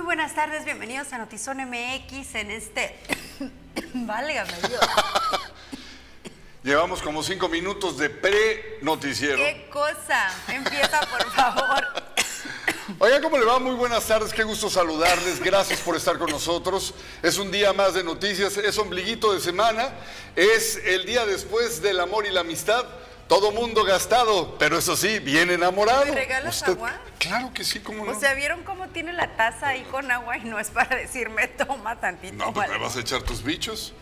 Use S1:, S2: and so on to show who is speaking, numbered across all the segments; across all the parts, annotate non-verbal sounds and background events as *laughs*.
S1: Muy buenas tardes, bienvenidos a Notizón MX en este... *coughs* Válgame Dios. *laughs*
S2: Llevamos como cinco minutos de pre-noticiero.
S1: ¿Qué cosa? Empieza, por favor. *coughs*
S2: Oiga, ¿cómo le va? Muy buenas tardes, qué gusto saludarles, gracias por estar con nosotros. Es un día más de noticias, es ombliguito de semana, es el día después del amor y la amistad. Todo mundo gastado, pero eso sí, bien enamorado.
S1: ¿Me regalas agua?
S2: Claro que sí, ¿cómo no?
S1: O sea, ¿vieron cómo tiene la taza ahí con agua y no es para decirme toma tantito?
S2: no, pues me vas a echar tus bichos.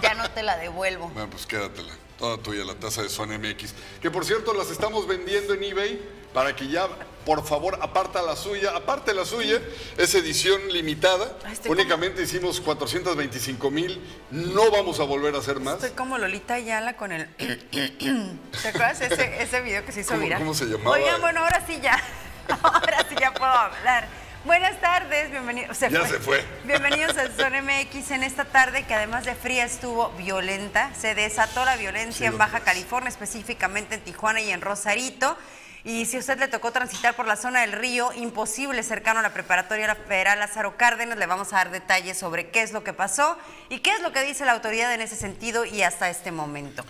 S1: Ya no te la devuelvo.
S2: Bueno, pues quédatela, toda tuya, la taza de Son MX. Que por cierto, las estamos vendiendo en eBay para que ya, por favor, aparta la suya, aparte la suya, es edición limitada.
S1: Ay, estoy
S2: Únicamente hicimos 425 mil, no vamos a volver a hacer más.
S1: Estoy como Lolita Ayala con el... *coughs* ¿Te acuerdas ese, ese video que se hizo
S2: ¿Cómo-
S1: viral?
S2: cómo se llamaba?
S1: Oigan, bueno, ahora sí ya. *laughs* Ahora sí ya puedo hablar. Buenas tardes, bienvenidos.
S2: Ya se fue.
S1: Bienvenidos a Zona MX en esta tarde que además de fría estuvo violenta. Se desató la violencia
S2: Sí,
S1: en Baja. California, específicamente en Tijuana y en Rosarito. Y si usted le tocó transitar por la zona del río, imposible cercano a la preparatoria federal Lázaro Cárdenas, le vamos a dar detalles sobre qué es lo que pasó y qué es lo que dice la autoridad en ese sentido y hasta este momento.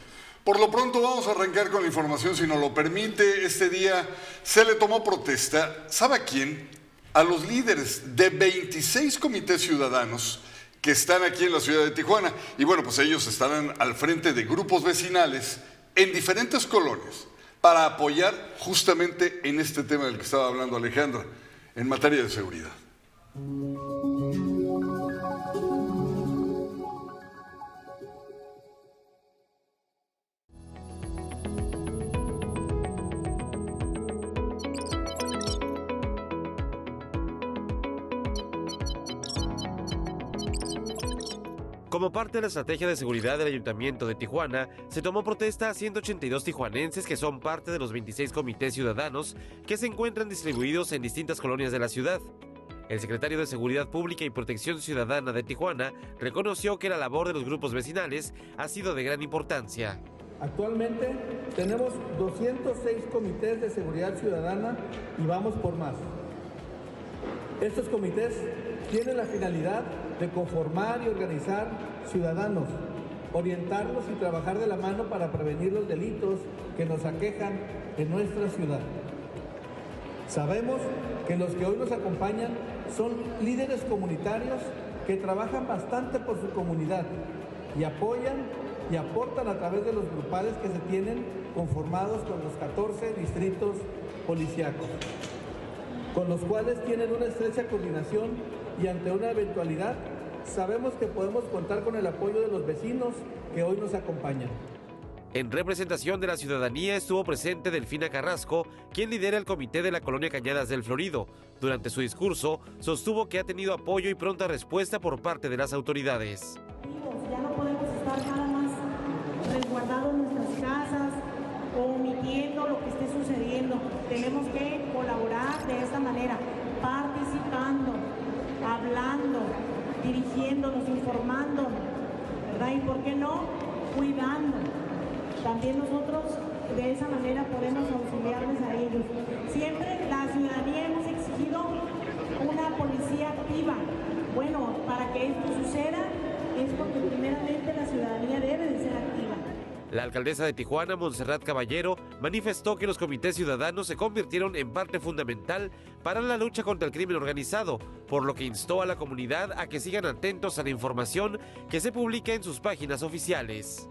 S2: Por lo pronto vamos a arrancar con la información, si nos lo permite. Este día se le tomó protesta, ¿sabe a quién? A los líderes de 26 comités ciudadanos que están aquí en la ciudad de Tijuana. Y bueno, pues ellos estarán al frente de grupos vecinales en diferentes colonias para apoyar justamente en este tema del que estaba hablando Alejandra, en materia de seguridad.
S3: Como parte de la estrategia de seguridad del Ayuntamiento de Tijuana, se tomó protesta a 182 tijuanenses que son parte de los 26 comités ciudadanos que se encuentran distribuidos en distintas colonias de la ciudad. El secretario de Seguridad Pública y Protección Ciudadana de Tijuana reconoció que la labor de los grupos vecinales ha sido de gran importancia.
S4: Actualmente tenemos 206 comités de seguridad ciudadana y vamos por más. Estos comités tienen la finalidad de conformar y organizar ciudadanos, orientarlos y trabajar de la mano para prevenir los delitos que nos aquejan en nuestra ciudad. Sabemos que los que hoy nos acompañan son líderes comunitarios que trabajan bastante por su comunidad y apoyan y aportan a través de los grupales que se tienen conformados con los 14 distritos policíacos, con los cuales tienen una estrecha coordinación y ante una eventualidad sabemos que podemos contar con el apoyo de los vecinos que hoy nos acompañan.
S3: En representación de la ciudadanía estuvo presente Delfina Carrasco, quien lidera el comité de la colonia Cañadas del Florido. Durante su discurso, sostuvo que ha tenido apoyo y pronta respuesta por parte de las autoridades.
S5: Ya no podemos estar nada más resguardados en nuestras casas omitiendo lo que esté sucediendo. Tenemos que colaborar de esta manera, participando, hablando, dirigiéndonos, informando, ¿verdad? Y por qué no, cuidando. También nosotros de esa manera podemos auxiliarles a ellos la ciudadanía hemos exigido una policía activa. Bueno, para que esto suceda es porque primeramente la ciudadanía debe de ser activa.
S3: La alcaldesa de Tijuana, Montserrat Caballero, manifestó que los comités ciudadanos se convirtieron en parte fundamental para la lucha contra el crimen organizado, por lo que instó a la comunidad a que sigan atentos a la información que se publica en sus páginas oficiales.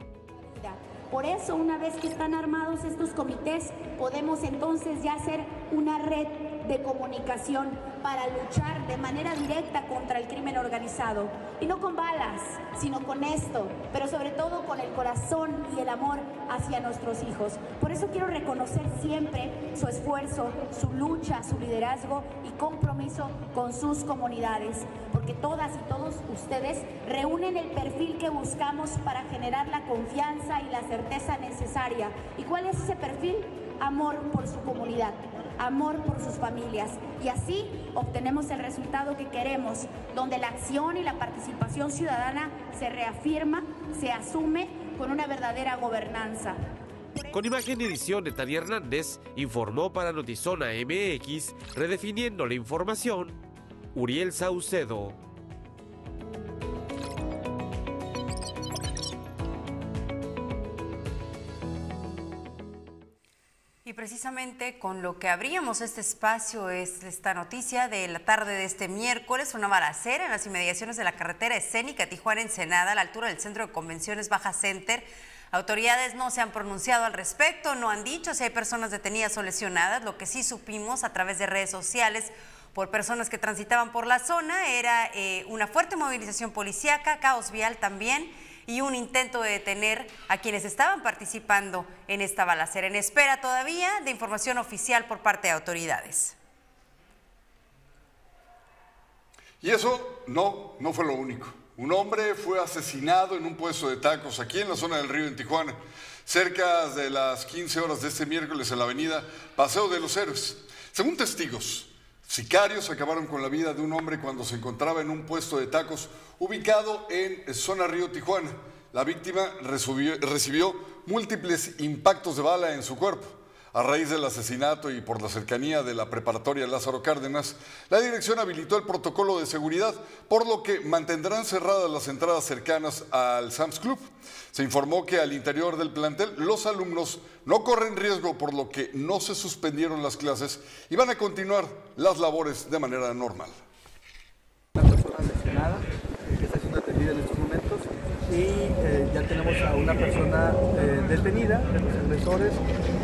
S6: Por eso, una vez que están armados estos comités, podemos entonces ya hacer una red de comunicación para luchar de manera directa contra el crimen organizado. Y no con balas, sino con esto, pero sobre todo con el corazón y el amor hacia nuestros hijos. Por eso quiero reconocer siempre su esfuerzo, su lucha, su liderazgo y compromiso con sus comunidades, porque todas y todos ustedes reúnen el perfil que buscamos para generar la confianza y la certeza necesaria. ¿Y cuál es ese perfil? Amor por su comunidad, amor por sus familias. Y así obtenemos el resultado que queremos, donde la acción y la participación ciudadana se reafirma, se asume con una verdadera gobernanza.
S3: Con imagen y edición de Tania Hernández, informó para Notizona MX, redefiniendo la información, Uriel Saucedo.
S1: Precisamente con lo que abríamos este espacio es esta noticia de la tarde de este miércoles, una balacera en las inmediaciones de la carretera escénica Tijuana-Ensenada, a la altura del Centro de Convenciones Baja Center. Autoridades no se han pronunciado al respecto, no han dicho si hay personas detenidas o lesionadas. Lo que sí supimos a través de redes sociales por personas que transitaban por la zona era eh, una fuerte movilización policíaca, caos vial también y un intento de detener a quienes estaban participando en esta balacera, en espera todavía de información oficial por parte de autoridades.
S2: Y eso no, no fue lo único. Un hombre fue asesinado en un puesto de tacos aquí en la zona del río en Tijuana, cerca de las 15 horas de este miércoles en la avenida Paseo de los Héroes. Según testigos, Sicarios acabaron con la vida de un hombre cuando se encontraba en un puesto de tacos ubicado en zona Río Tijuana. La víctima recibió, múltiples impactos de bala en su cuerpo. A raíz del asesinato y por la cercanía de la preparatoria Lázaro Cárdenas, la dirección habilitó el protocolo de seguridad, por lo que mantendrán cerradas las entradas cercanas al Sam's Club. Se informó que al interior del plantel los alumnos no corren riesgo, por lo que no se suspendieron las clases y van a continuar las labores de manera normal.
S4: Una persona lesionada que está siendo atendida en estos momentos y eh, ya tenemos a una persona eh, detenida, los agresores,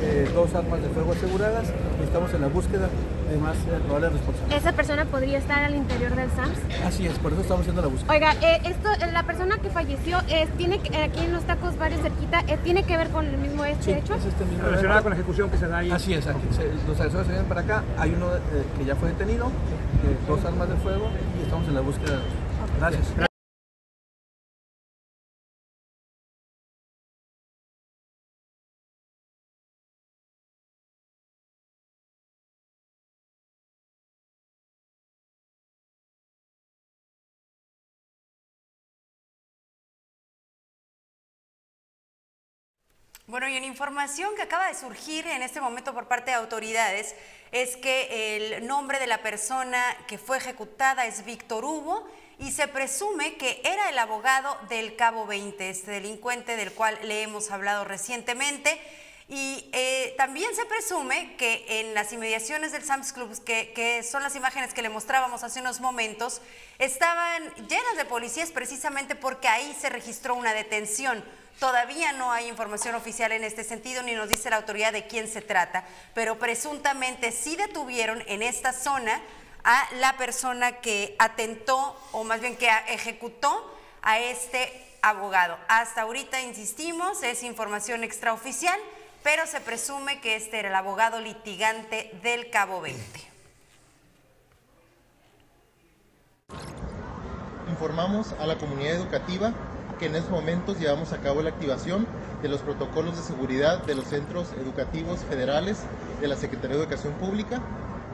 S4: eh, dos armas de fuego aseguradas y estamos en la búsqueda de más eh, probables responsables.
S7: ¿Esa persona podría estar al interior del SAMS?
S4: Así es, por eso estamos haciendo la búsqueda.
S7: Oiga, eh, esto, la persona que falleció eh, tiene que- aquí en los tacos varios cerquita, eh, ¿tiene que ver con el mismo este
S4: Sí,
S7: hecho?
S4: es este mismo
S8: Relacionada
S4: evento.
S8: con la ejecución que se da ahí.
S4: Así es, aquí se- los agresores se vienen para acá, hay uno eh, que ya fue detenido, eh, dos armas de fuego y estamos en la búsqueda de los. Gracias.
S1: Bueno, y una información que acaba de surgir en este momento por parte de autoridades es que el nombre de la persona que fue ejecutada es Víctor Hugo y se presume que era el abogado del Cabo 20, este delincuente del cual le hemos hablado recientemente. Y eh, también se presume que en las inmediaciones del Sam's Club, que, que son las imágenes que le mostrábamos hace unos momentos, estaban llenas de policías precisamente porque ahí se registró una detención. Todavía no hay información oficial en este sentido, ni nos dice la autoridad de quién se trata, pero presuntamente sí detuvieron en esta zona a la persona que atentó, o más bien que ejecutó a este abogado. Hasta ahorita, insistimos, es información extraoficial, pero se presume que este era el abogado litigante del Cabo 20.
S9: Informamos a la comunidad educativa que en estos momentos llevamos a cabo la activación de los protocolos de seguridad de los centros educativos federales de la Secretaría de Educación Pública.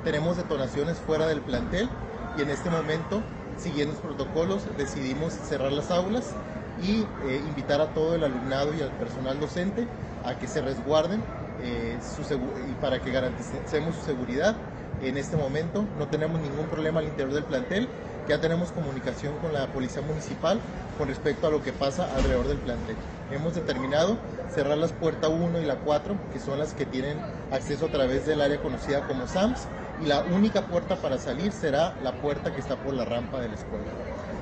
S9: Tenemos detonaciones fuera del plantel y en este momento, siguiendo los protocolos, decidimos cerrar las aulas y eh, invitar a todo el alumnado y al personal docente a que se resguarden eh, su y para que garanticemos su seguridad. En este momento no tenemos ningún problema al interior del plantel, ya tenemos comunicación con la Policía Municipal con respecto a lo que pasa alrededor del plantel. Hemos determinado cerrar las puertas 1 y la 4, que son las que tienen acceso a través del área conocida como SAMS, y la única puerta para salir será la puerta que está por la rampa de la escuela.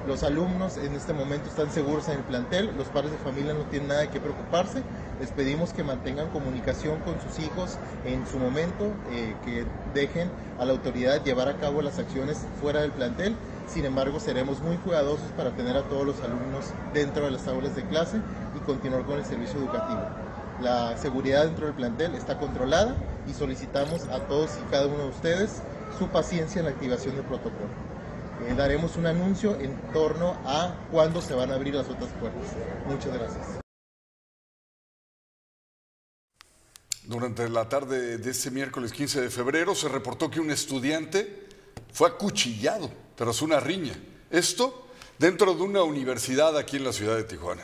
S9: Los alumnos en este momento están seguros en el plantel, los padres de familia no tienen nada que preocuparse. Les pedimos que mantengan comunicación con sus hijos en su momento, eh, que dejen a la autoridad llevar a cabo las acciones fuera del plantel. Sin embargo, seremos muy cuidadosos para tener a todos los alumnos dentro de las aulas de clase y continuar con el servicio educativo. La seguridad dentro del plantel está controlada y solicitamos a todos y cada uno de ustedes su paciencia en la activación del protocolo. Eh, daremos un anuncio en torno a cuándo se van a abrir las otras puertas. Muchas gracias.
S2: Durante la tarde de este miércoles 15 de febrero se reportó que un estudiante fue acuchillado tras una riña. Esto dentro de una universidad aquí en la ciudad de Tijuana.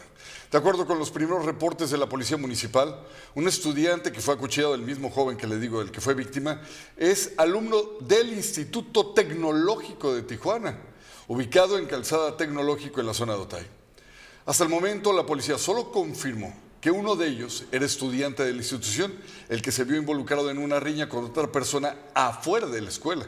S2: De acuerdo con los primeros reportes de la Policía Municipal, un estudiante que fue acuchillado, el mismo joven que le digo, el que fue víctima, es alumno del Instituto Tecnológico de Tijuana, ubicado en Calzada Tecnológico en la zona de Otay. Hasta el momento, la policía solo confirmó que uno de ellos era estudiante de la institución, el que se vio involucrado en una riña con otra persona afuera de la escuela.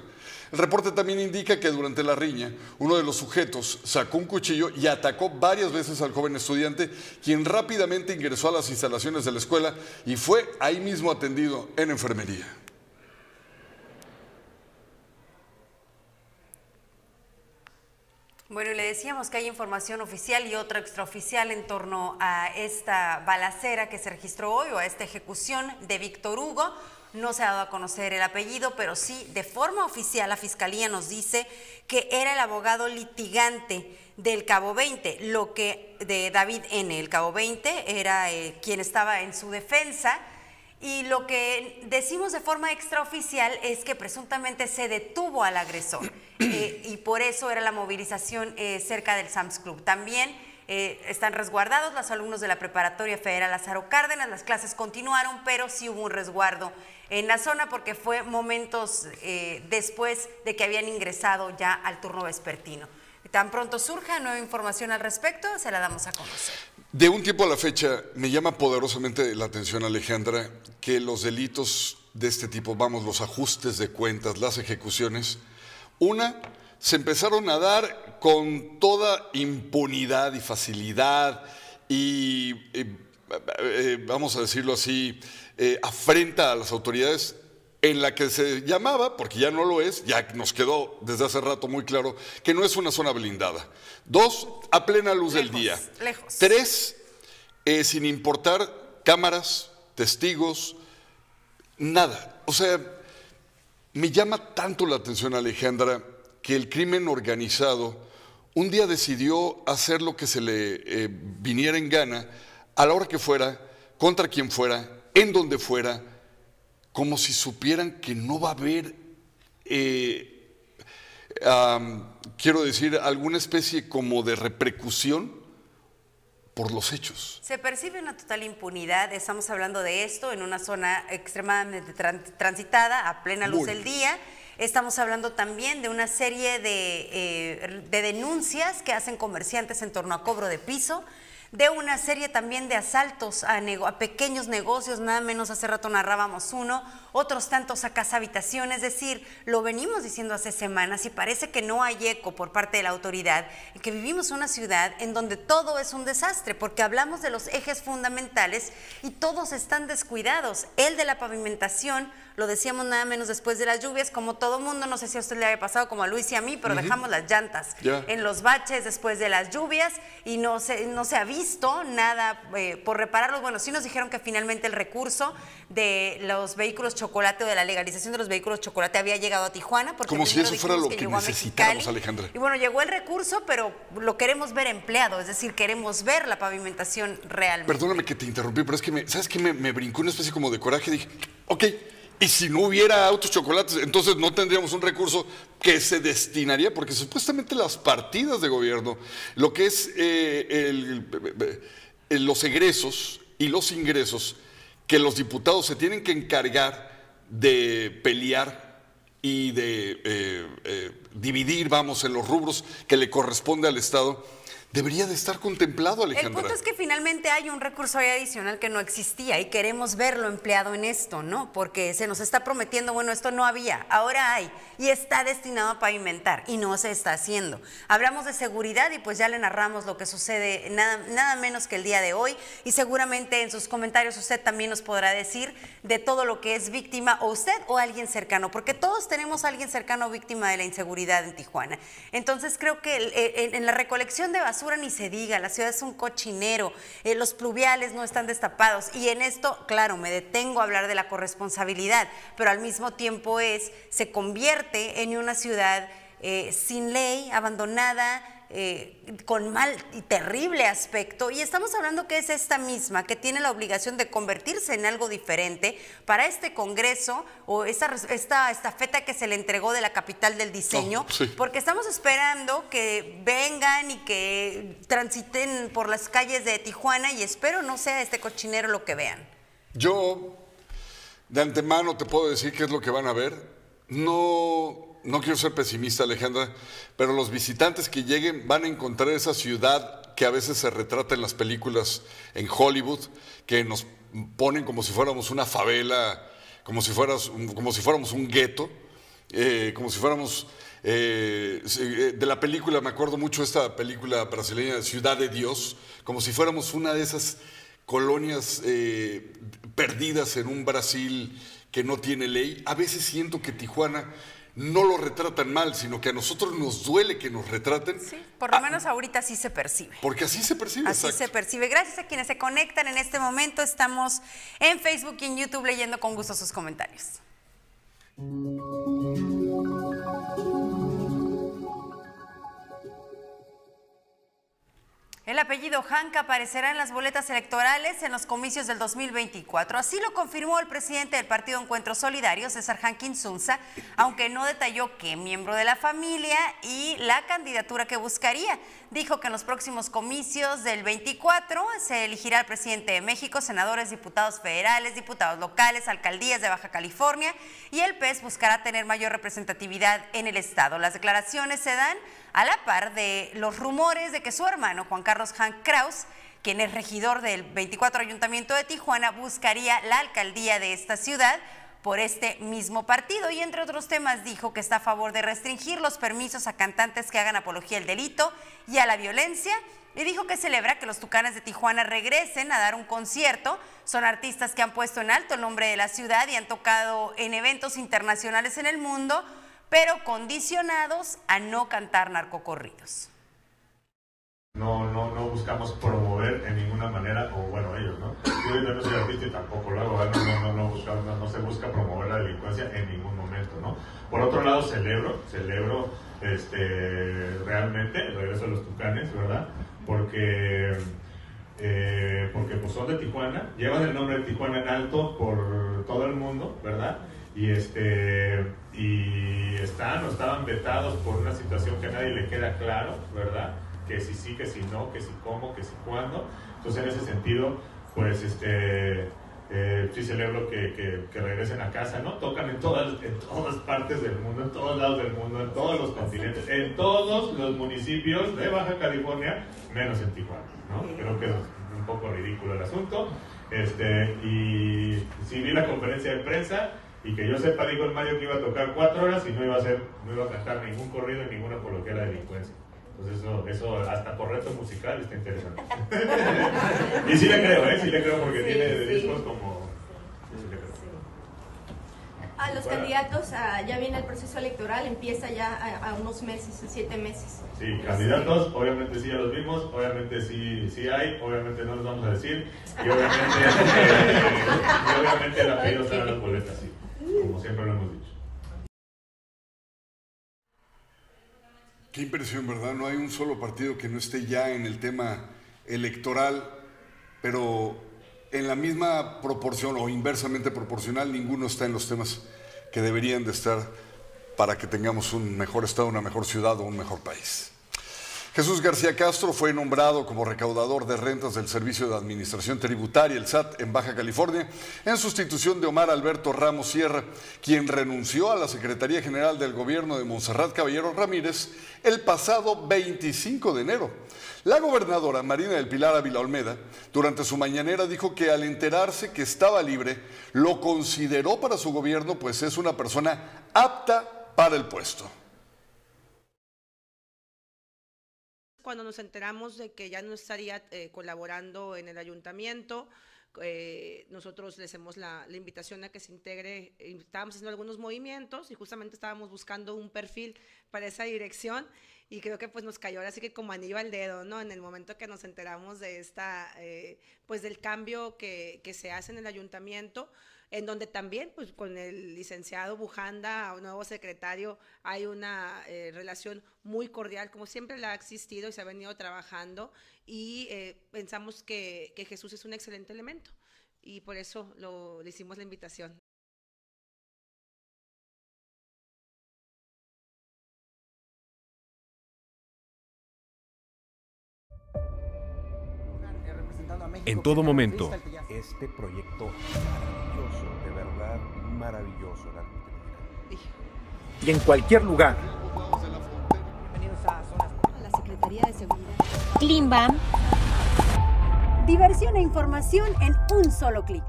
S2: El reporte también indica que durante la riña, uno de los sujetos sacó un cuchillo y atacó varias veces al joven estudiante, quien rápidamente ingresó a las instalaciones de la escuela y fue ahí mismo atendido en enfermería.
S1: Bueno, le decíamos que hay información oficial y otra extraoficial en torno a esta balacera que se registró hoy o a esta ejecución de Víctor Hugo. No se ha dado a conocer el apellido, pero sí, de forma oficial, la Fiscalía nos dice que era el abogado litigante del Cabo 20, lo que de David N. El Cabo 20 era eh, quien estaba en su defensa. Y lo que decimos de forma extraoficial es que presuntamente se detuvo al agresor *clears throat* eh, y por eso era la movilización eh, cerca del Sams Club. También eh, están resguardados los alumnos de la Preparatoria Federal Lázaro Cárdenas. Las clases continuaron, pero sí hubo un resguardo en la zona porque fue momentos eh, después de que habían ingresado ya al turno vespertino. Tan pronto surja nueva información al respecto, se la damos a conocer.
S2: De un tiempo a la fecha, me llama poderosamente la atención, Alejandra, que los delitos de este tipo, vamos, los ajustes de cuentas, las ejecuciones, una, se empezaron a dar con toda impunidad y facilidad y, eh, eh, vamos a decirlo así, eh, afrenta a las autoridades en la que se llamaba, porque ya no lo es, ya nos quedó desde hace rato muy claro, que no es una zona blindada. Dos, a plena luz del día.
S1: Lejos.
S2: Tres, sin importar cámaras, testigos, nada. O sea, me llama tanto la atención, Alejandra, que el crimen organizado un día decidió hacer lo que se le eh, viniera en gana, a la hora que fuera, contra quien fuera, en donde fuera, como si supieran que no va a haber, eh, quiero decir, alguna especie como de repercusión por los hechos.
S1: Se percibe una total impunidad, estamos hablando de esto en una zona extremadamente transitada, a plena luz del día Estamos hablando también de una serie de, eh, de denuncias que hacen comerciantes en torno a cobro de piso de una serie también de asaltos a, a, pequeños negocios, nada menos hace rato narrábamos uno, otros tantos a casa habitación, es decir, lo venimos diciendo hace semanas y parece que no hay eco por parte de la autoridad, que vivimos una ciudad en donde todo es un desastre, porque hablamos de los ejes fundamentales y todos están descuidados, el de la pavimentación, lo decíamos nada menos después de las lluvias, como todo mundo, no sé si a usted le había pasado como a Luis y a mí, pero dejamos las llantas en los baches después de las lluvias y no se, no se ha visto nada eh, por repararlos. Bueno, sí nos dijeron que finalmente el recurso de los vehículos chocolate o de la legalización de los vehículos chocolate había llegado a Tijuana. Porque
S2: como si eso fuera lo que, necesitamos, Alejandra.
S1: Y bueno, llegó el recurso, pero lo queremos ver empleado, es decir, queremos ver la pavimentación realmente.
S2: Perdóname que te interrumpí, pero es que, me, ¿sabes qué? Me, me brincó una especie como de coraje. Dije, ok, y si no hubiera autos chocolates, entonces no tendríamos un recurso que se destinaría, porque supuestamente las partidas de gobierno, lo que es eh, los egresos y los ingresos, que los diputados se tienen que encargar de pelear y de eh, eh, dividir, vamos, en los rubros que le corresponde al Estado debería de estar contemplado, Alejandra.
S1: El punto es que finalmente hay un recurso adicional que no existía y queremos verlo empleado en esto, ¿no? Porque se nos está prometiendo, bueno, esto no había, ahora hay y está destinado a pavimentar y no se está haciendo. Hablamos de seguridad y pues ya le narramos lo que sucede nada, nada menos que el día de hoy y seguramente en sus comentarios usted también nos podrá decir de todo lo que es víctima o usted o alguien cercano, porque todos tenemos a alguien cercano víctima de la inseguridad en Tijuana. Entonces creo que en la recolección de basura ni se diga, la ciudad es un cochinero, eh, los pluviales no están destapados. Y en esto, claro, me detengo a hablar de la corresponsabilidad, pero al mismo tiempo es, se convierte en una ciudad eh, sin ley, abandonada, eh, con mal y terrible aspecto. Y estamos hablando que es esta misma, que tiene la obligación de convertirse en algo diferente para este Congreso o esta, esta estafeta que se le entregó de la capital del diseño,
S2: Oh, sí.
S1: porque estamos esperando que vengan y que transiten por las calles de Tijuana y espero no sea este cochinero lo que vean.
S2: Yo, de antemano, te puedo decir qué es lo que van a ver. No, no quiero ser pesimista, Alejandra, pero los visitantes que lleguen van a encontrar esa ciudad que a veces se retrata en las películas en Hollywood, que nos ponen como si fuéramos una favela, como si, fueras, como si fuéramos un gueto, eh, como si fuéramos... eh, eh, de la película, me acuerdo mucho esta película brasileña, Ciudad de Dios, como si fuéramos una de esas colonias perdidas en un Brasil que no tiene ley. A veces siento que Tijuana no lo retratan mal, sino que a nosotros nos duele que nos retraten,
S1: Sí, por lo menos ahorita sí se percibe.
S2: porque así se percibe.
S1: Así
S2: exacto.
S1: se percibe. Gracias a quienes se conectan en este momento. Estamos en Facebook y en YouTube leyendo con gusto sus comentarios. El apellido Hanca aparecerá en las boletas electorales en los comicios del 2024. Así lo confirmó el presidente del Partido Encuentro Solidario, César Hankin Sunza, aunque no detalló qué miembro de la familia y la candidatura que buscaría. Dijo que en los próximos comicios del 24 se elegirá al presidente de México, senadores, diputados federales, diputados locales, alcaldías de Baja California y el PES buscará tener mayor representatividad en el Estado. Las declaraciones se dan a la par de los rumores de que su hermano, Juan Carlos Han Kraus, quien es regidor del 24 Ayuntamiento de Tijuana, buscaría la alcaldía de esta ciudad por este mismo partido y entre otros temas dijo que está a favor de restringir los permisos a cantantes que hagan apología al delito y a la violencia y dijo que celebra que los Tucanes de Tijuana regresen a dar un concierto. Son artistas que han puesto en alto el nombre de la ciudad y han tocado en eventos internacionales en el mundo, pero condicionados a no cantar narcocorridos.
S8: No, no, no buscamos promover en ninguna manera, o bueno, ellos, ¿no? Yo no soy artista y tampoco lo hago, no, no, no, buscamos- no, no se busca promover la delincuencia en ningún momento, ¿no? Por otro lado, celebro, celebro este, realmente el regreso de los tucanes, ¿verdad? Porque, eh, porque pues son de Tijuana, llevan el nombre de Tijuana en alto por todo el mundo, ¿verdad? Y, este, y están o estaban vetados por una situación que a nadie le queda claro, ¿verdad? Que si sí, que si no, que si cómo, que si cuándo. Entonces, en ese sentido, pues este, eh, sí celebro que, que- que regresen a casa, ¿no? Tocan en todas, en todas partes del mundo, en todos lados del mundo, en todos los continentes, en todos los municipios de Baja California, menos en Tijuana, ¿no? Creo que es un poco ridículo el asunto. Este, y sí vi la conferencia de prensa y que yo sepa, dijo el Mario que iba a tocar cuatro horas y no iba a hacer, no iba a cantar ningún corrido ni ninguna apología a la delincuencia. Entonces eso, eso hasta por reto musical está interesante. *laughs* y sí le creo, ¿eh? Sí le creo porque
S10: Sí,
S8: tiene
S10: sí.
S8: discos como... sí le creo.
S10: A los
S8: Bueno.
S10: candidatos, ah, ya viene el proceso electoral, empieza ya a, a unos meses, a siete meses.
S8: Sí, candidatos, obviamente sí ya los vimos, obviamente sí, sí hay, obviamente no los vamos a decir, y obviamente, eh, *laughs* y obviamente el apellido está en las boletas, sí, como siempre lo hemos dicho.
S2: Qué impresión, ¿verdad? No hay un solo partido que no esté ya en el tema electoral, pero en la misma proporción o inversamente proporcional, ninguno está en los temas que deberían de estar para que tengamos un mejor estado, una mejor ciudad o un mejor país. Jesús García Castro fue nombrado como recaudador de rentas del Servicio de Administración Tributaria, el SAT, en Baja California, en sustitución de Omar Alberto Ramos Sierra, quien renunció a la Secretaría General del Gobierno de Montserrat Caballero Ramírez el pasado 25 de enero. La gobernadora Marina del Pilar Ávila Olmeda, durante su mañanera, dijo que al enterarse que estaba libre, lo consideró para su gobierno, pues es una persona apta para el puesto.
S11: Cuando nos enteramos de que ya no estaría eh, colaborando en el ayuntamiento, eh, nosotros le hacemos la, la invitación a que se integre, eh, estábamos haciendo algunos movimientos y justamente estábamos buscando un perfil para esa dirección y creo que pues nos cayó ahora sí que como anillo al dedo, ¿no? En el momento que nos enteramos de esta, eh, pues del cambio que, que se hace en el ayuntamiento, en donde también pues con el licenciado Bujanda, un nuevo secretario, hay una eh, relación muy cordial, como siempre la ha existido y se ha venido trabajando y eh, pensamos que, que, Jesús es un excelente elemento y por eso lo, le hicimos la invitación.
S12: En todo momento. Este proyecto maravilloso, de verdad maravilloso. Y en cualquier lugar.
S13: Bienvenidos a la Secretaría de Seguridad. Klimbam. Diversión e información en un solo clic.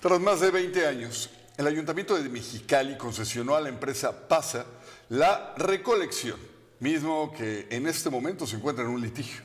S2: Tras más de 20 años, el Ayuntamiento de Mexicali concesionó a la empresa PASA la recolección, mismo que en este momento se encuentra en un litigio.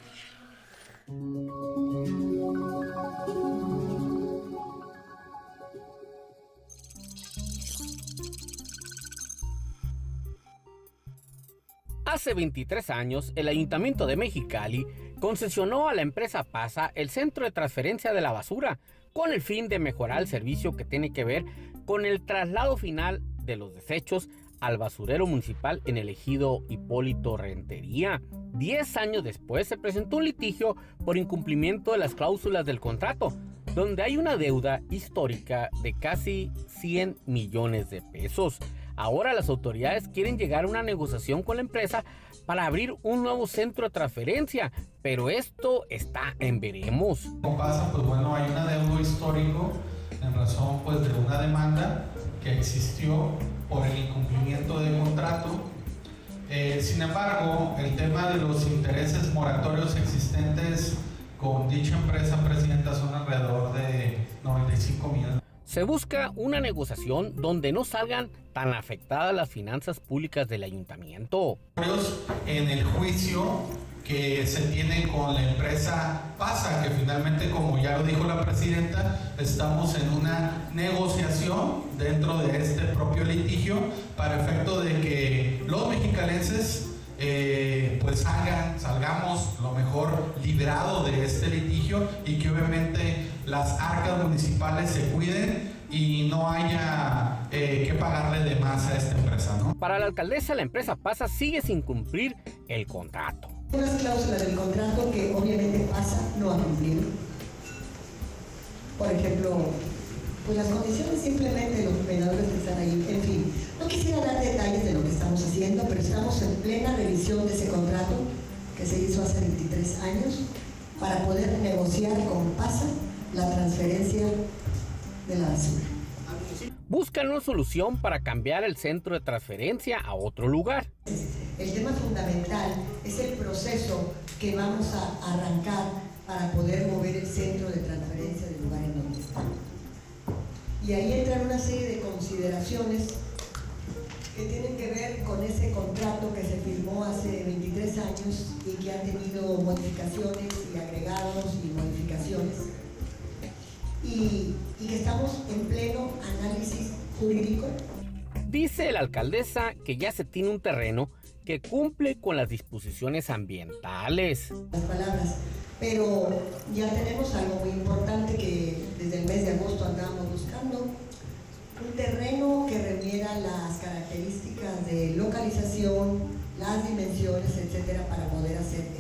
S14: Hace 23 años, el Ayuntamiento de Mexicali concesionó a la empresa PASA el centro de transferencia de la basura con el fin de mejorar el servicio que tiene que ver con el traslado final de los desechos al basurero municipal en el ejido Hipólito Rentería. Diez años después se presentó un litigio por incumplimiento de las cláusulas del contrato, donde hay una deuda histórica de casi 100 millones de pesos. Ahora las autoridades quieren llegar a una negociación con la empresa para abrir un nuevo centro de transferencia, pero esto está en veremos.
S15: ¿Cómo pasa? Pues bueno, hay un adeudo histórico en razón pues de una demanda que existió por el incumplimiento de contrato. Eh, sin embargo, el tema de los intereses moratorios existentes con dicha empresa presidenta son alrededor de 95 millones
S14: se busca una negociación donde no salgan tan afectadas las finanzas públicas del ayuntamiento.
S15: En el juicio que se tiene con la empresa PASA, que finalmente, como ya lo dijo la presidenta, estamos en una negociación dentro de este propio litigio para efecto de que los mexicalenses eh, pues salgan, salgamos lo mejor librado de este litigio y que obviamente las arcas municipales se cuiden y no haya eh, que pagarle de más a esta empresa. ¿no?
S14: Para la alcaldesa, la empresa PASA sigue sin cumplir el contrato.
S16: Unas cláusulas del contrato que obviamente PASA no ha cumplido. Por ejemplo, pues las condiciones simplemente de los operadores que están ahí, en fin. No quisiera dar detalles de lo que estamos haciendo, pero estamos en plena revisión de ese contrato que se hizo hace 23 años para poder negociar con PASA la transferencia de la basura.
S14: Buscan una solución para cambiar el centro de transferencia a otro lugar.
S16: El tema fundamental es el proceso que vamos a arrancar para poder mover el centro de transferencia del lugar en donde está. Y ahí entran una serie de consideraciones que tienen que ver con ese contrato que se firmó hace 23 años y que ha tenido modificaciones y agregados y modificaciones. Y, y que estamos en pleno análisis jurídico.
S14: Dice la alcaldesa que ya se tiene un terreno que cumple con las disposiciones ambientales.
S16: Las palabras, pero ya tenemos algo muy importante que desde el mes de agosto andamos buscando, un terreno que reuniera las características de localización, las dimensiones, etcétera, para poder hacer.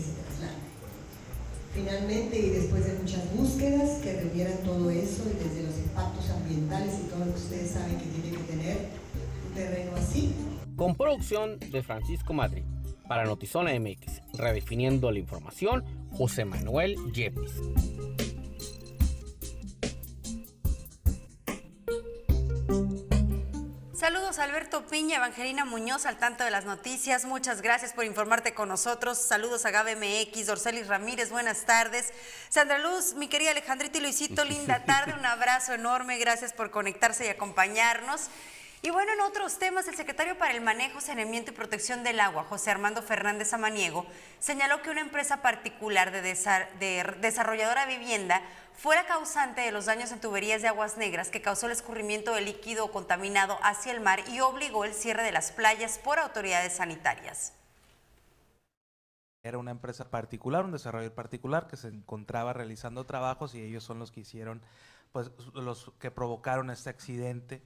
S16: Finalmente, y después de muchas búsquedas que reunieran todo eso, y desde los impactos ambientales y todo lo que ustedes saben que tiene que tener un terreno así.
S14: Con producción de Francisco Madrid. Para Notizona MX, redefiniendo la información, José Manuel Yepis.
S1: Saludos Alberto Piña, Evangelina Muñoz, al tanto de las noticias. Muchas gracias por informarte con nosotros. Saludos a Gabe MX, Dorcelis Ramírez, buenas tardes. Sandra Luz, mi querida Alejandrita y Luisito, linda *laughs* tarde, un abrazo enorme, gracias por conectarse y acompañarnos. Y bueno, en otros temas, el secretario para el Manejo, Saneamiento y Protección del Agua, José Armando Fernández Amaniego, señaló que una empresa particular de, desarrolladora vivienda fue la causante de los daños en tuberías de aguas negras que causó el escurrimiento de líquido contaminado hacia el mar y obligó el cierre de las playas por autoridades sanitarias.
S17: Era una empresa particular, un desarrollador particular que se encontraba realizando trabajos y ellos son los que hicieron pues los que provocaron este accidente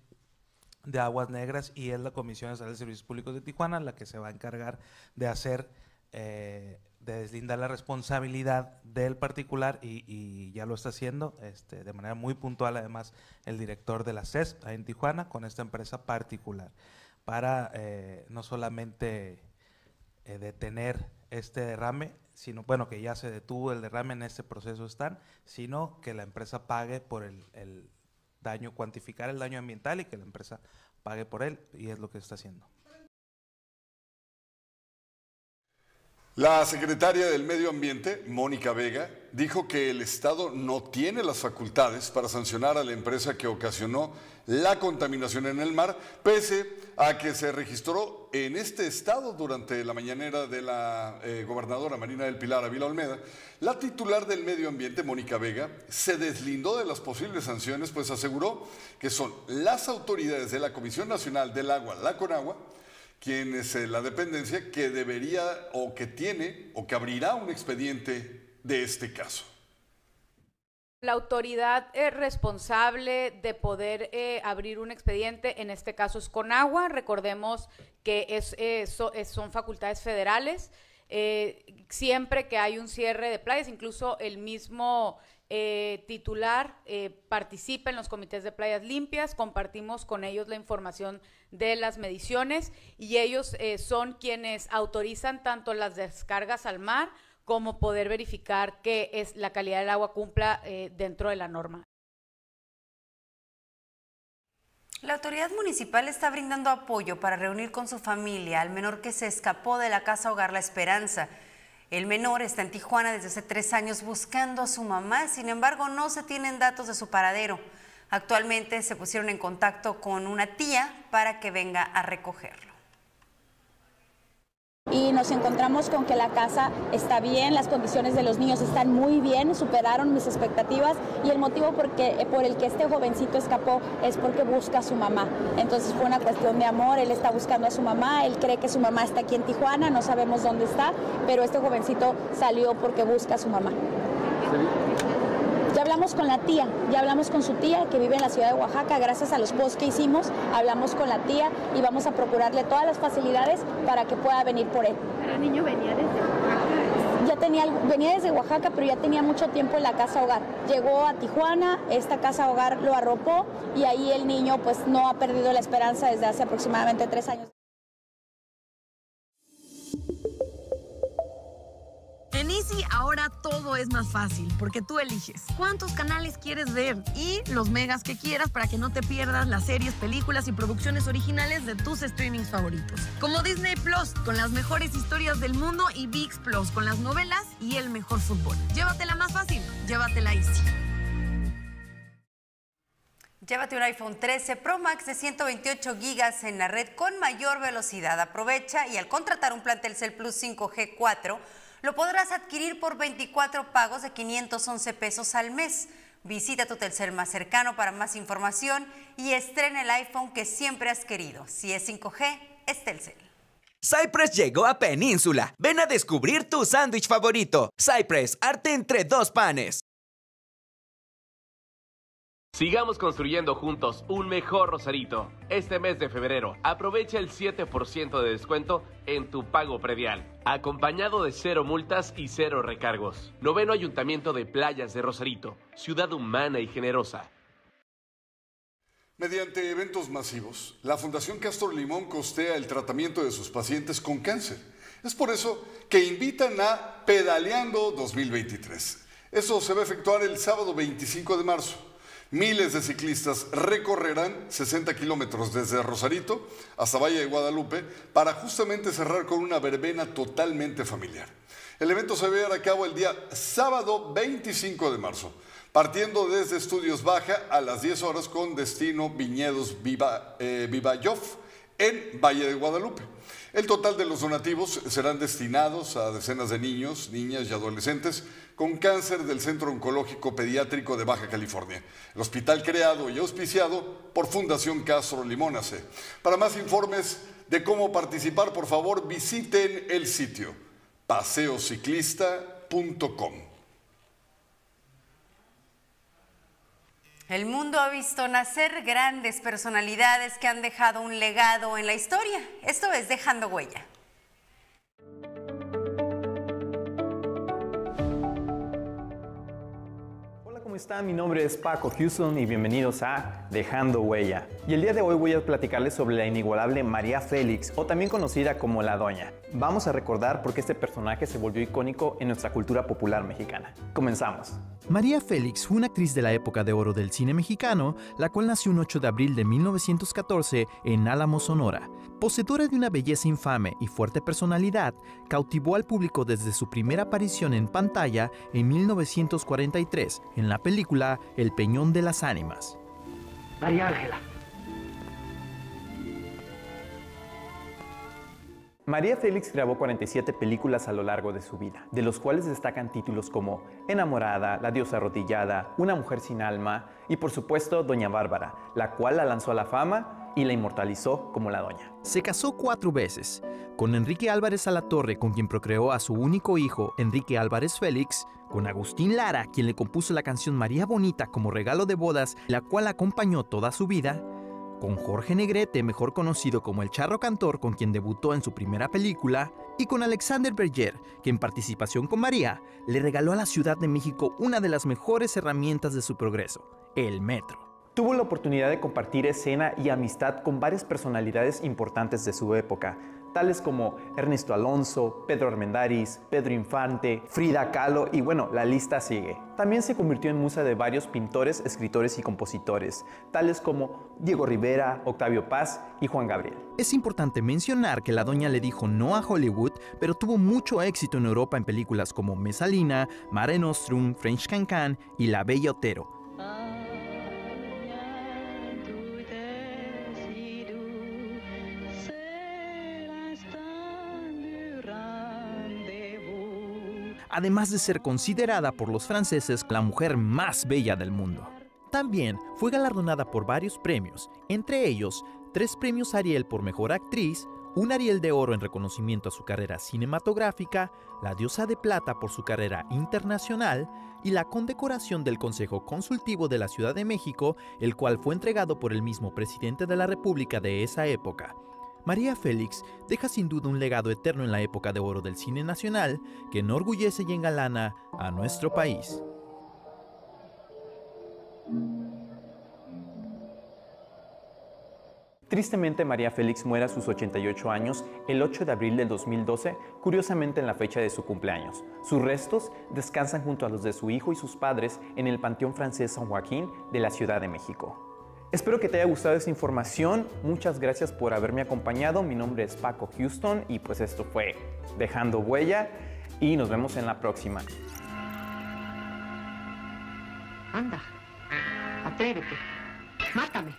S17: de aguas negras y es la Comisión de Servicios Públicos de Tijuana la que se va a encargar de hacer, eh, de deslindar la responsabilidad del particular y, ya lo está haciendo este, de manera muy puntual además el director de la CES en Tijuana con esta empresa particular para eh, no solamente eh, detener este derrame, sino, bueno, que ya se detuvo el derrame, en este proceso están, sino que la empresa pague por el, el daño, cuantificar el daño ambiental y que la empresa pague por él, y es lo que está haciendo.
S2: La secretaria del Medio Ambiente, Mónica Vega, dijo que el Estado no tiene las facultades para sancionar a la empresa que ocasionó la contaminación en el mar, pese a que se registró en este estado durante la mañanera de la eh, gobernadora Marina del Pilar Ávila Olmeda. La titular del Medio Ambiente, Mónica Vega, se deslindó de las posibles sanciones, pues aseguró que son las autoridades de la Comisión Nacional del Agua, la CONAGUA, quién es eh, la dependencia que debería o que tiene o que abrirá un expediente de este caso.
S18: La autoridad es responsable de poder eh, abrir un expediente, en este caso es con agua, recordemos que es, eh, son facultades federales, siempre que hay un cierre de playas, incluso el mismo eh, titular eh, participa en los comités de playas limpias, compartimos con ellos la información de las mediciones y ellos eh, son quienes autorizan tanto las descargas al mar como poder verificar que es, la calidad del agua cumpla dentro de la norma.
S1: La autoridad municipal está brindando apoyo para reunir con su familia al menor que se escapó de la casa Hogar La Esperanza. El menor está en Tijuana desde hace tres años buscando a su mamá, sin embargo no se tienen datos de su paradero. Actualmente se pusieron en contacto con una tía para que venga a recogerlo
S6: y nos encontramos con que la casa está bien, las condiciones de los niños están muy bien, superaron mis expectativas y el motivo por, el que este jovencito escapó es porque busca a su mamá. Entonces fue una cuestión de amor, él está buscando a su mamá, él cree que su mamá está aquí en Tijuana, no sabemos dónde está, pero este jovencito salió porque busca a su mamá. Ya hablamos con la tía, ya hablamos con su tía que vive en la ciudad de Oaxaca, gracias a los posts que hicimos, hablamos con la tía y vamos a procurarle todas las facilidades para que pueda venir por él.
S7: El niño venía desde Oaxaca.
S6: Ya tenía, venía desde Oaxaca, pero ya tenía mucho tiempo en la casa hogar. Llegó a Tijuana, esta casa hogar lo arropó y ahí el niño pues no ha perdido la esperanza desde hace aproximadamente tres años.
S19: Easy ahora todo es más fácil porque tú eliges cuántos canales quieres ver y los megas que quieras para que no te pierdas las series, películas y producciones originales de tus streamings favoritos. Como Disney Plus con las mejores historias del mundo y VIX Plus con las novelas y el mejor fútbol. Llévatela más fácil, llévatela Easy.
S1: Llévate un iPhone 13 Pro Max de 128 gigas en la red con mayor velocidad. Aprovecha y al contratar un plan Telcel Plus 5G 4 lo podrás adquirir por 24 pagos de 511 pesos al mes. Visita tu Telcel más cercano para más información y estrena el iPhone que siempre has querido. Si es 5G, es Telcel.
S20: Cypress llegó a Península. Ven a descubrir tu sándwich favorito. Cypress, arte entre dos panes.
S21: Sigamos construyendo juntos un mejor Rosarito. Este mes de febrero, aprovecha el 7% de descuento en tu pago predial, acompañado de cero multas y cero recargos. Noveno Ayuntamiento de Playas de Rosarito, ciudad humana y generosa.
S2: Mediante eventos masivos, la Fundación Castro Limón costea el tratamiento de sus pacientes con cáncer. Es por eso que invitan a Pedaleando 2023. Eso se va a efectuar el sábado 25 de marzo. Miles de ciclistas recorrerán 60 kilómetros desde Rosarito hasta Valle de Guadalupe para justamente cerrar con una verbena totalmente familiar. El evento se va a llevar a cabo el día sábado 25 de marzo, partiendo desde Estudios Baja a las 10 horas con destino Viñedos Viva, eh, en Valle de Guadalupe. El total de los donativos serán destinados a decenas de niños, niñas y adolescentes con cáncer del Centro Oncológico Pediátrico de Baja California, el hospital creado y auspiciado por Fundación Castro Limónace. Para más informes de cómo participar, por favor, visiten el sitio paseociclista.com.
S1: El mundo ha visto nacer grandes personalidades que han dejado un legado en la historia. Esto es Dejando Huella.
S22: ¿Cómo están? Mi nombre es Paco Houston y bienvenidos a Dejando Huella. Y el día de hoy voy a platicarles sobre la inigualable María Félix, o también conocida como La Doña. Vamos a recordar por qué este personaje se volvió icónico en nuestra cultura popular mexicana. Comenzamos.
S23: María Félix fue una actriz de la época de oro del cine mexicano, la cual nació un 8 de abril de 1914 en Álamo, Sonora. Poseedora de una belleza infame y fuerte personalidad, cautivó al público desde su primera aparición en pantalla en 1943 en la película El Peñón de las Ánimas.
S24: María Ángela.
S22: María Félix grabó 47 películas a lo largo de su vida, de los cuales destacan títulos como Enamorada, La diosa arrodillada, Una mujer sin alma y por supuesto Doña Bárbara, la cual la lanzó a la fama y la inmortalizó como la doña.
S23: Se casó cuatro veces, con Enrique Álvarez Alatorre, con quien procreó a su único hijo, Enrique Álvarez Félix, con Agustín Lara, quien le compuso la canción María Bonita como regalo de bodas, la cual acompañó toda su vida, con Jorge Negrete, mejor conocido como el Charro Cantor, con quien debutó en su primera película, y con Alexander Berger, que en participación con María le regaló a la Ciudad de México una de las mejores herramientas de su progreso, el metro.
S22: Tuvo la oportunidad de compartir escena y amistad con varias personalidades importantes de su época, tales como Ernesto Alonso, Pedro Armendáriz, Pedro Infante, Frida Kahlo y bueno, la lista sigue. También se convirtió en musa de varios pintores, escritores y compositores, tales como Diego Rivera, Octavio Paz y Juan Gabriel.
S23: Es importante mencionar que la doña le dijo no a Hollywood, pero tuvo mucho éxito en Europa en películas como Mesalina, Mare Nostrum, French Cancan y La Bella Otero, además de ser considerada por los franceses la mujer más bella del mundo. También fue galardonada por varios premios, entre ellos tres premios Ariel por Mejor Actriz, un Ariel de Oro en reconocimiento a su carrera cinematográfica, la Diosa de Plata por su carrera internacional y la condecoración del Consejo Consultivo de la Ciudad de México, el cual fue entregado por el mismo presidente de la República de esa época, María Félix deja sin duda un legado eterno en la época de oro del cine nacional que enorgullece y engalana a nuestro país.
S22: Tristemente, María Félix muere a sus 88 años el 8 de abril del 2012, curiosamente en la fecha de su cumpleaños. Sus restos descansan junto a los de su hijo y sus padres en el Panteón Francés San Joaquín de la Ciudad de México. Espero que te haya gustado esta información. Muchas gracias por haberme acompañado. Mi nombre es Paco Houston y pues esto fue Dejando Huella y nos vemos en la próxima.
S24: Anda, atrévete, mátame.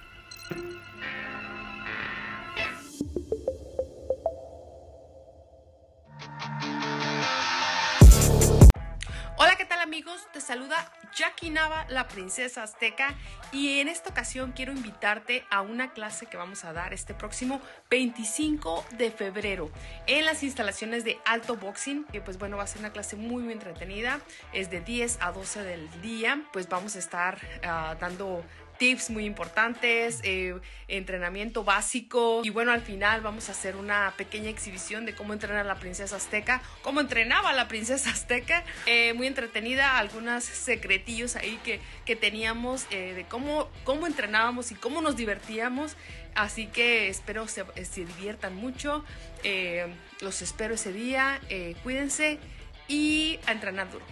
S25: Saluda Jackie Nava, la princesa azteca, y en esta ocasión quiero invitarte a una clase que vamos a dar este próximo 25 de febrero en las instalaciones de Alto Boxing, que pues bueno, va a ser una clase muy, muy entretenida, es de 10 a 12 del día, pues vamos a estar ah, dando tips muy importantes, eh, entrenamiento básico y bueno, al final vamos a hacer una pequeña exhibición de cómo entrena la princesa azteca, cómo entrenaba la princesa azteca, eh, muy entretenida, algunos secretillos ahí que, que teníamos eh, de cómo, cómo entrenábamos y cómo nos divertíamos. Así que espero se, se diviertan mucho. los espero ese día. cuídense y a entrenar duro.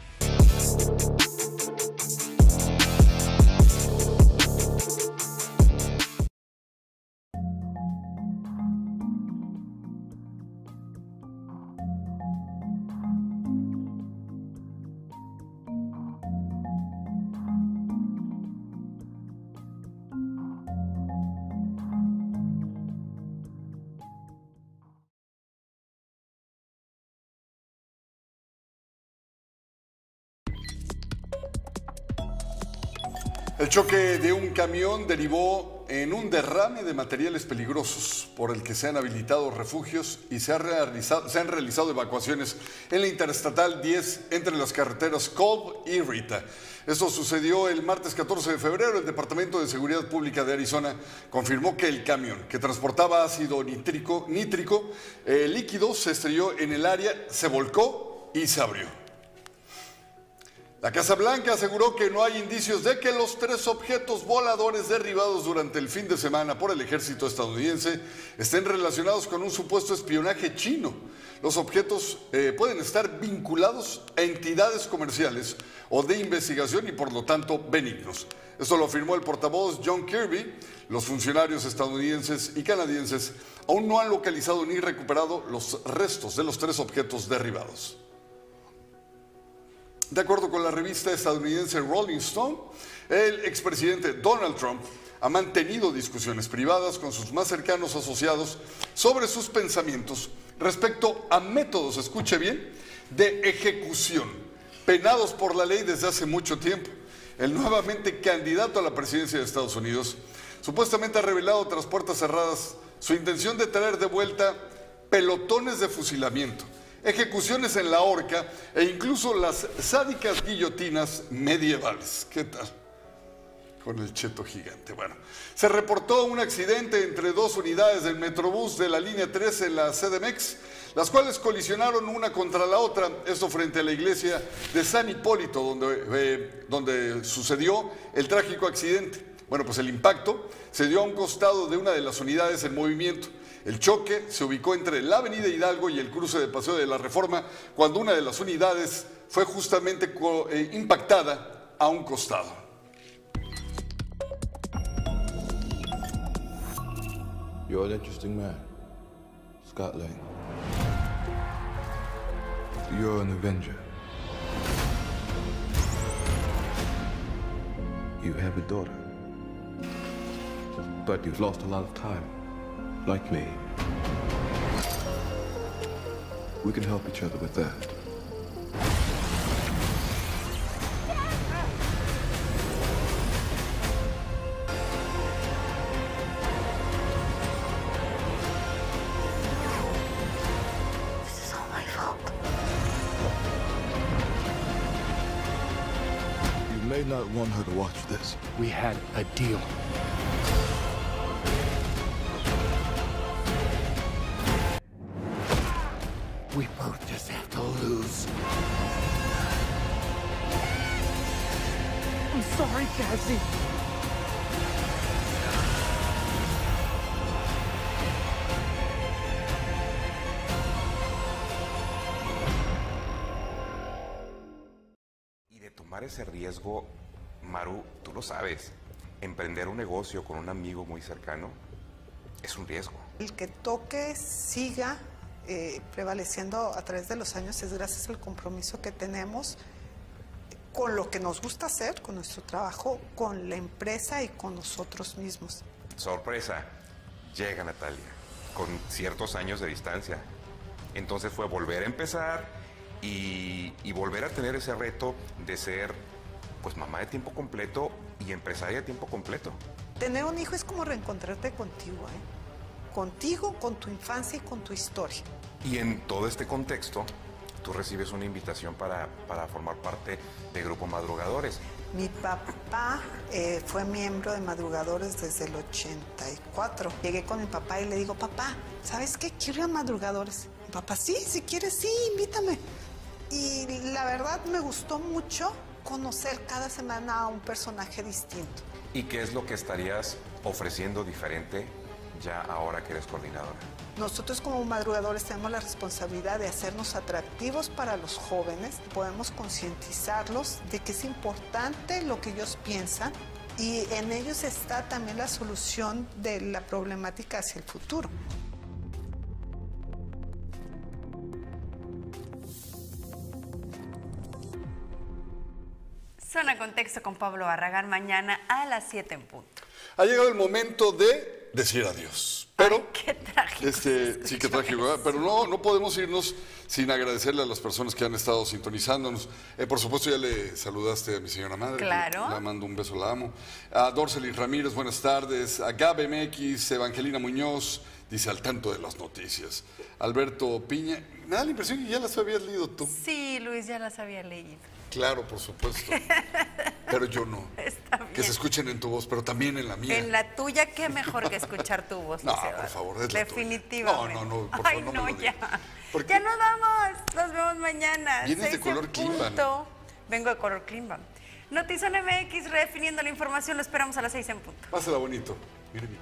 S2: Choque de un camión derivó en un derrame de materiales peligrosos por el que se han habilitado refugios y se, han realizado evacuaciones en la Interestatal 10 entre las carreteras Colb y Rita. Esto sucedió el martes 14 de febrero. El Departamento de Seguridad Pública de Arizona confirmó que el camión que transportaba ácido nítrico, nítrico eh, líquido se estrelló en el área, se volcó y se abrió. La Casa Blanca aseguró que no hay indicios de que los tres objetos voladores derribados durante el fin de semana por el ejército estadounidense estén relacionados con un supuesto espionaje chino. Los objetos eh, pueden estar vinculados a entidades comerciales o de investigación y por lo tanto benignos. Esto lo afirmó el portavoz John Kirby. Los funcionarios estadounidenses y canadienses aún no han localizado ni recuperado los restos de los tres objetos derribados. De acuerdo con la revista estadounidense Rolling Stone, el expresidente Donald Trump ha mantenido discusiones privadas con sus más cercanos asociados sobre sus pensamientos respecto a métodos, escuche bien, de ejecución, penados por la ley desde hace mucho tiempo. El nuevamente candidato a la presidencia de Estados Unidos supuestamente ha revelado tras puertas cerradas su intención de traer de vuelta pelotones de fusilamiento, ejecuciones en la horca e incluso las sádicas guillotinas medievales. ¿Qué tal? Con el cheto gigante. Bueno, se reportó un accidente entre dos unidades del Metrobús de la línea 13 en la CDMX, las cuales colisionaron una contra la otra, esto frente a la iglesia de San Hipólito, donde, eh, donde sucedió el trágico accidente. Bueno, pues el impacto se dio a un costado de una de las unidades en movimiento. El choque se ubicó entre la avenida Hidalgo y el cruce de Paseo de la Reforma, cuando una de las unidades fue justamente eh, impactada a un costado.
S26: You're an interesting man, Scott Lang. You're an Avenger. You have a daughter. But you've lost a lot of time, like me. We can help each other with that.
S27: This is all my fault.
S26: You may not want her to watch this.
S12: We had a deal. Cassie.
S28: Y de tomar ese riesgo, Maru, tú lo sabes, emprender un negocio con un amigo muy cercano es un riesgo.
S29: El que toque siga eh, prevaleciendo a través de los años es gracias al compromiso que tenemos con lo que nos gusta hacer, con nuestro trabajo, con la empresa y con nosotros mismos.
S28: Sorpresa, llega Natalia, con ciertos años de distancia. Entonces fue volver a empezar y, y volver a tener ese reto de ser pues mamá de tiempo completo y empresaria de tiempo completo.
S29: Tener un hijo es como reencontrarte contigo, ¿eh? contigo, con tu infancia y con tu historia.
S28: Y en todo este contexto, tú recibes una invitación para, para formar parte de Grupo Madrugadores.
S29: Mi papá eh, fue miembro de Madrugadores desde el 84. Llegué con mi papá y le digo, papá, ¿sabes qué? Quiero ir a Madrugadores. Mi papá, sí, si quieres, sí, invítame. Y la verdad me gustó mucho conocer cada semana a un personaje distinto.
S28: ¿Y qué es lo que estarías ofreciendo diferente ya ahora que eres coordinadora?
S29: Nosotros como madrugadores tenemos la responsabilidad de hacernos atractivos para los jóvenes, podemos concientizarlos de que es importante lo que ellos piensan y en ellos está también la solución de la problemática hacia el futuro.
S1: Zona Contexto con Pablo Barragán mañana a las 7 en punto.
S2: Ha llegado el momento de decir adiós. Pero,
S1: Qué trágico.
S2: este, sí, qué trágico, ¿verdad? Pero no, no podemos irnos sin agradecerle a las personas que han estado sintonizándonos. Eh, por supuesto, ya le saludaste a mi señora madre.
S1: Claro.
S2: Le mando un beso, la amo. A Dorcelin Ramírez, buenas tardes. A Gabe MX, Evangelina Muñoz, dice al tanto de las noticias. Alberto Piña, me da la impresión que ya las habías leído tú.
S1: Sí, Luis, ya las había leído.
S2: Claro, por supuesto. *laughs* Pero yo no.
S1: Está bien.
S2: Que se escuchen en tu voz, pero también en la mía.
S1: En la tuya, qué mejor que escuchar tu voz.
S2: No, por favor, es.
S1: Definitivamente.
S2: No, no, no, por
S1: Ay,
S2: favor, no
S1: no,
S2: me lo
S1: ya.
S2: Porque-
S1: Ya nos vamos. Nos vemos mañana.
S2: Vienes de
S1: Seis en
S2: color Klimban.
S1: punto. Vengo de color Klimban. Notizón MX redefiniendo la información. Lo esperamos a las seis en punto.
S2: Pásala bonito. Mire, mire.